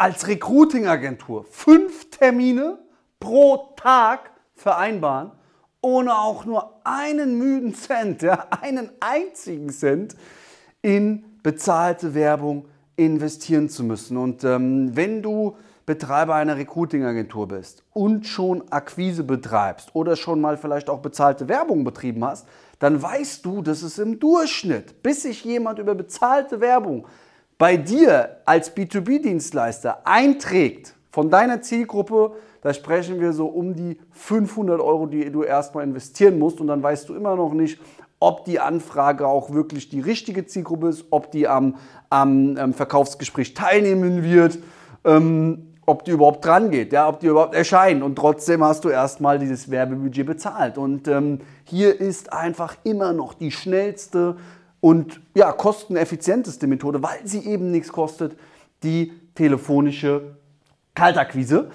als Recruiting-Agentur fünf Termine pro Tag vereinbaren, ohne auch nur einen müden Cent, ja, einen einzigen Cent in bezahlte Werbung investieren zu müssen. Und ähm, wenn du Betreiber einer Recruiting-Agentur bist und schon Akquise betreibst oder schon mal vielleicht auch bezahlte Werbung betrieben hast, dann weißt du, dass es im Durchschnitt, bis sich jemand über bezahlte Werbung bei dir als B2B-Dienstleister einträgt von deiner Zielgruppe, da sprechen wir so um die 500 Euro, die du erstmal investieren musst und dann weißt du immer noch nicht, ob die Anfrage auch wirklich die richtige Zielgruppe ist, ob die am, am, am Verkaufsgespräch teilnehmen wird, ähm, ob die überhaupt dran geht, ja, ob die überhaupt erscheinen. Und trotzdem hast du erstmal dieses Werbebudget bezahlt. Und ähm, hier ist einfach immer noch die schnellste und ja, kosteneffizienteste Methode, weil sie eben nichts kostet, die telefonische Kaltakquise.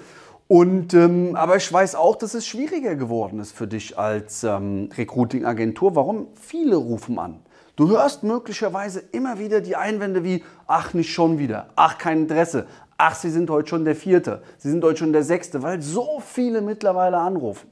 Und, ähm, aber ich weiß auch, dass es schwieriger geworden ist für dich als ähm, Recruiting-Agentur. Warum? Viele rufen an. Du hörst möglicherweise immer wieder die Einwände wie, ach, nicht schon wieder, ach, kein Interesse, ach, Sie sind heute schon der Vierte, Sie sind heute schon der Sechste, weil so viele mittlerweile anrufen.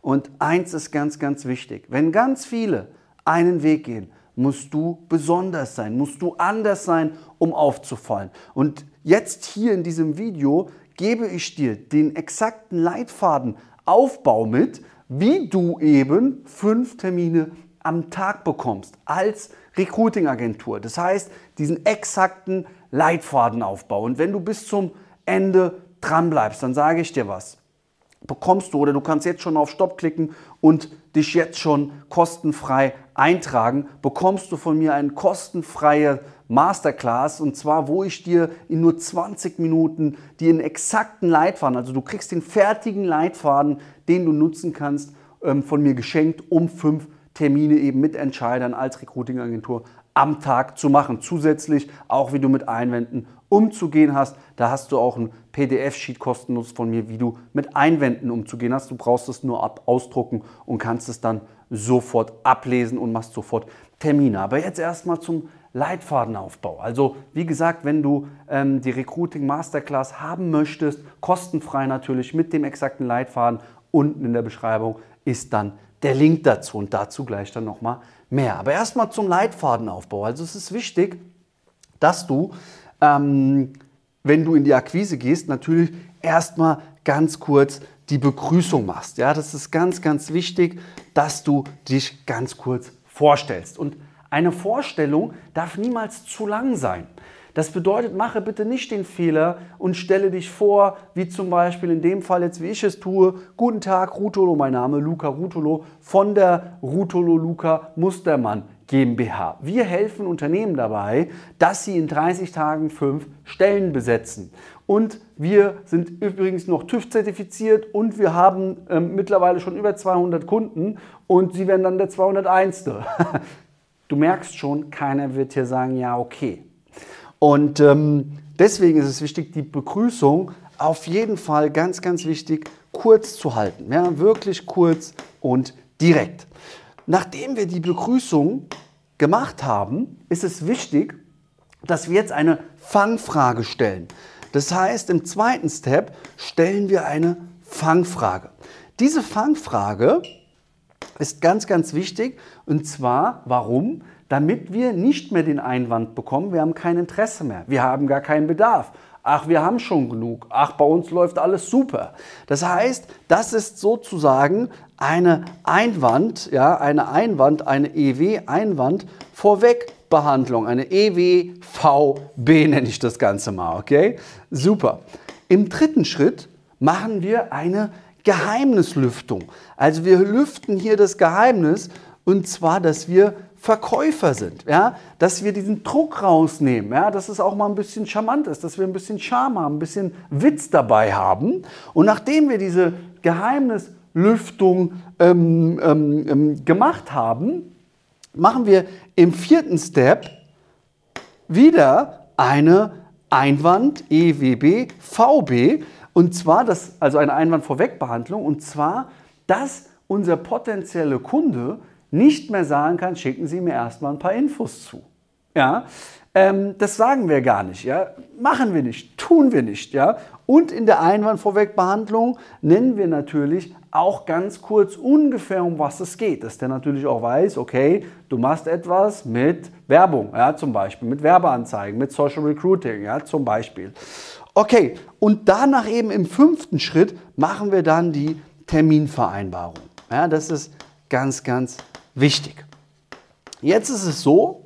Und eins ist ganz, ganz wichtig. Wenn ganz viele einen Weg gehen, musst du besonders sein, musst du anders sein, um aufzufallen. Und jetzt hier in diesem Video gebe ich dir den exakten Leitfadenaufbau mit, wie du eben fünf Termine am Tag bekommst als Recruiting-Agentur. Das heißt, diesen exakten Leitfadenaufbau. Und wenn du bis zum Ende dran bleibst, dann sage ich dir was. Bekommst du oder du kannst jetzt schon auf Stopp klicken und dich jetzt schon kostenfrei eintragen, bekommst du von mir eine kostenfreie Masterclass und zwar, wo ich dir in nur 20 Minuten den exakten Leitfaden, also du kriegst den fertigen Leitfaden, den du nutzen kannst, ähm, von mir geschenkt, um fünf Termine eben mit Entscheidern als Recruiting-Agentur am Tag zu machen. Zusätzlich auch, wie du mit Einwänden umzugehen hast. Da hast du auch ein PDF-Sheet kostenlos von mir, wie du mit Einwänden umzugehen hast. Du brauchst es nur ab ausdrucken und kannst es dann sofort ablesen und machst sofort Termine. Aber jetzt erstmal zum Leitfadenaufbau. Also wie gesagt, wenn du ähm, die Recruiting Masterclass haben möchtest, kostenfrei natürlich mit dem exakten Leitfaden, unten in der Beschreibung ist dann der Link dazu und dazu gleich dann nochmal mehr. Aber erstmal zum Leitfadenaufbau. Also es ist wichtig, dass du, ähm, wenn du in die Akquise gehst, natürlich erstmal ganz kurz die Begrüßung machst. Ja, das ist ganz, ganz wichtig, dass du dich ganz kurz vorstellst. Und eine Vorstellung darf niemals zu lang sein. Das bedeutet, mache bitte nicht den Fehler und stelle dich vor, wie zum Beispiel in dem Fall jetzt, wie ich es tue. Guten Tag, Rutolo, mein Name Luca Rutolo von der Rutolo Luca Mustermann GmbH. Wir helfen Unternehmen dabei, dass sie in 30 Tagen fünf Stellen besetzen. Und wir sind übrigens noch TÜV-zertifiziert und wir haben ähm, mittlerweile schon über 200 Kunden und Sie werden dann der 201. du merkst schon, keiner wird hier sagen, ja, okay. Und ähm, deswegen ist es wichtig, die Begrüßung auf jeden Fall ganz, ganz wichtig, kurz zu halten. Ja, wirklich kurz und direkt. Nachdem wir die Begrüßung gemacht haben, ist es wichtig, dass wir jetzt eine Fangfrage stellen. Das heißt, im zweiten Step stellen wir eine Fangfrage. Diese Fangfrage ist ganz, ganz wichtig. Und zwar, warum? Damit wir nicht mehr den Einwand bekommen, wir haben kein Interesse mehr, wir haben gar keinen Bedarf. Ach, wir haben schon genug. Ach, bei uns läuft alles super. Das heißt, das ist sozusagen eine Einwand, ja, eine Einwand, eine EW-Einwand Vorwegbehandlung, eine EWVB nenne ich das Ganze mal, okay? Super. Im dritten Schritt machen wir eine Geheimnislüftung. Also wir lüften hier das Geheimnis und zwar, dass wir Verkäufer sind, ja, dass wir diesen Druck rausnehmen, ja, dass es auch mal ein bisschen charmant ist, dass wir ein bisschen Charme haben, ein bisschen Witz dabei haben. Und nachdem wir diese Geheimnislüftung ähm, ähm, ähm, gemacht haben, machen wir im vierten Step wieder eine Einwand EWB VB und zwar das also eine Einwand Vorwegbehandlung und zwar dass unser potenzieller Kunde nicht mehr sagen kann, schicken Sie mir erstmal ein paar Infos zu. Ja? Ähm, das sagen wir gar nicht, ja? machen wir nicht, tun wir nicht. Ja? Und in der Einwandvorwegbehandlung nennen wir natürlich auch ganz kurz ungefähr, um was es geht, dass der natürlich auch weiß, okay, du machst etwas mit Werbung, ja, zum Beispiel, mit Werbeanzeigen, mit Social Recruiting, ja, zum Beispiel. Okay, und danach eben im fünften Schritt machen wir dann die Terminvereinbarung. Ja, das ist ganz, ganz wichtig. Jetzt ist es so,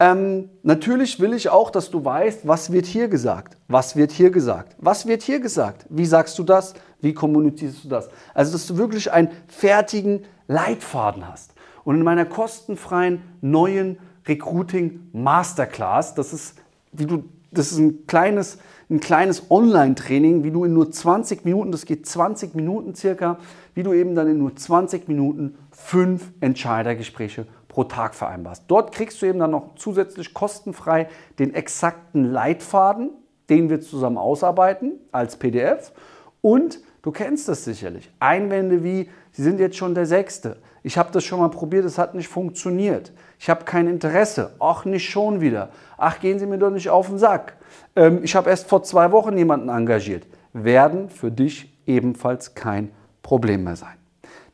ähm, natürlich will ich auch, dass du weißt, was wird hier gesagt, was wird hier gesagt, was wird hier gesagt, wie sagst du das, wie kommunizierst du das. Also, dass du wirklich einen fertigen Leitfaden hast. Und in meiner kostenfreien neuen Recruiting Masterclass, das ist, wie du, das ist ein kleines, ein kleines Online-Training, wie du in nur 20 Minuten, das geht 20 Minuten circa, wie du eben dann in nur 20 Minuten fünf Entscheidergespräche pro Tag vereinbarst. Dort kriegst du eben dann noch zusätzlich kostenfrei den exakten Leitfaden, den wir zusammen ausarbeiten als PDF. Und du kennst das sicherlich. Einwände wie, Sie sind jetzt schon der Sechste. Ich habe das schon mal probiert, es hat nicht funktioniert. Ich habe kein Interesse. Ach, nicht schon wieder. Ach, gehen Sie mir doch nicht auf den Sack. Ähm, ich habe erst vor zwei Wochen jemanden engagiert. Werden für dich ebenfalls kein Problem mehr sein.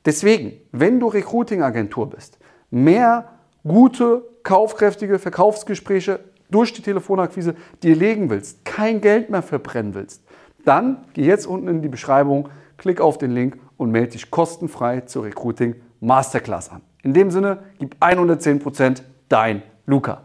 Deswegen, wenn du Recruiting-Agentur bist, mehr gute, kaufkräftige Verkaufsgespräche durch die Telefonakquise dir legen willst, kein Geld mehr verbrennen willst, dann geh jetzt unten in die Beschreibung, klick auf den Link und melde dich kostenfrei zur Recruiting Masterclass an. In dem Sinne, gib 110% dein Luca.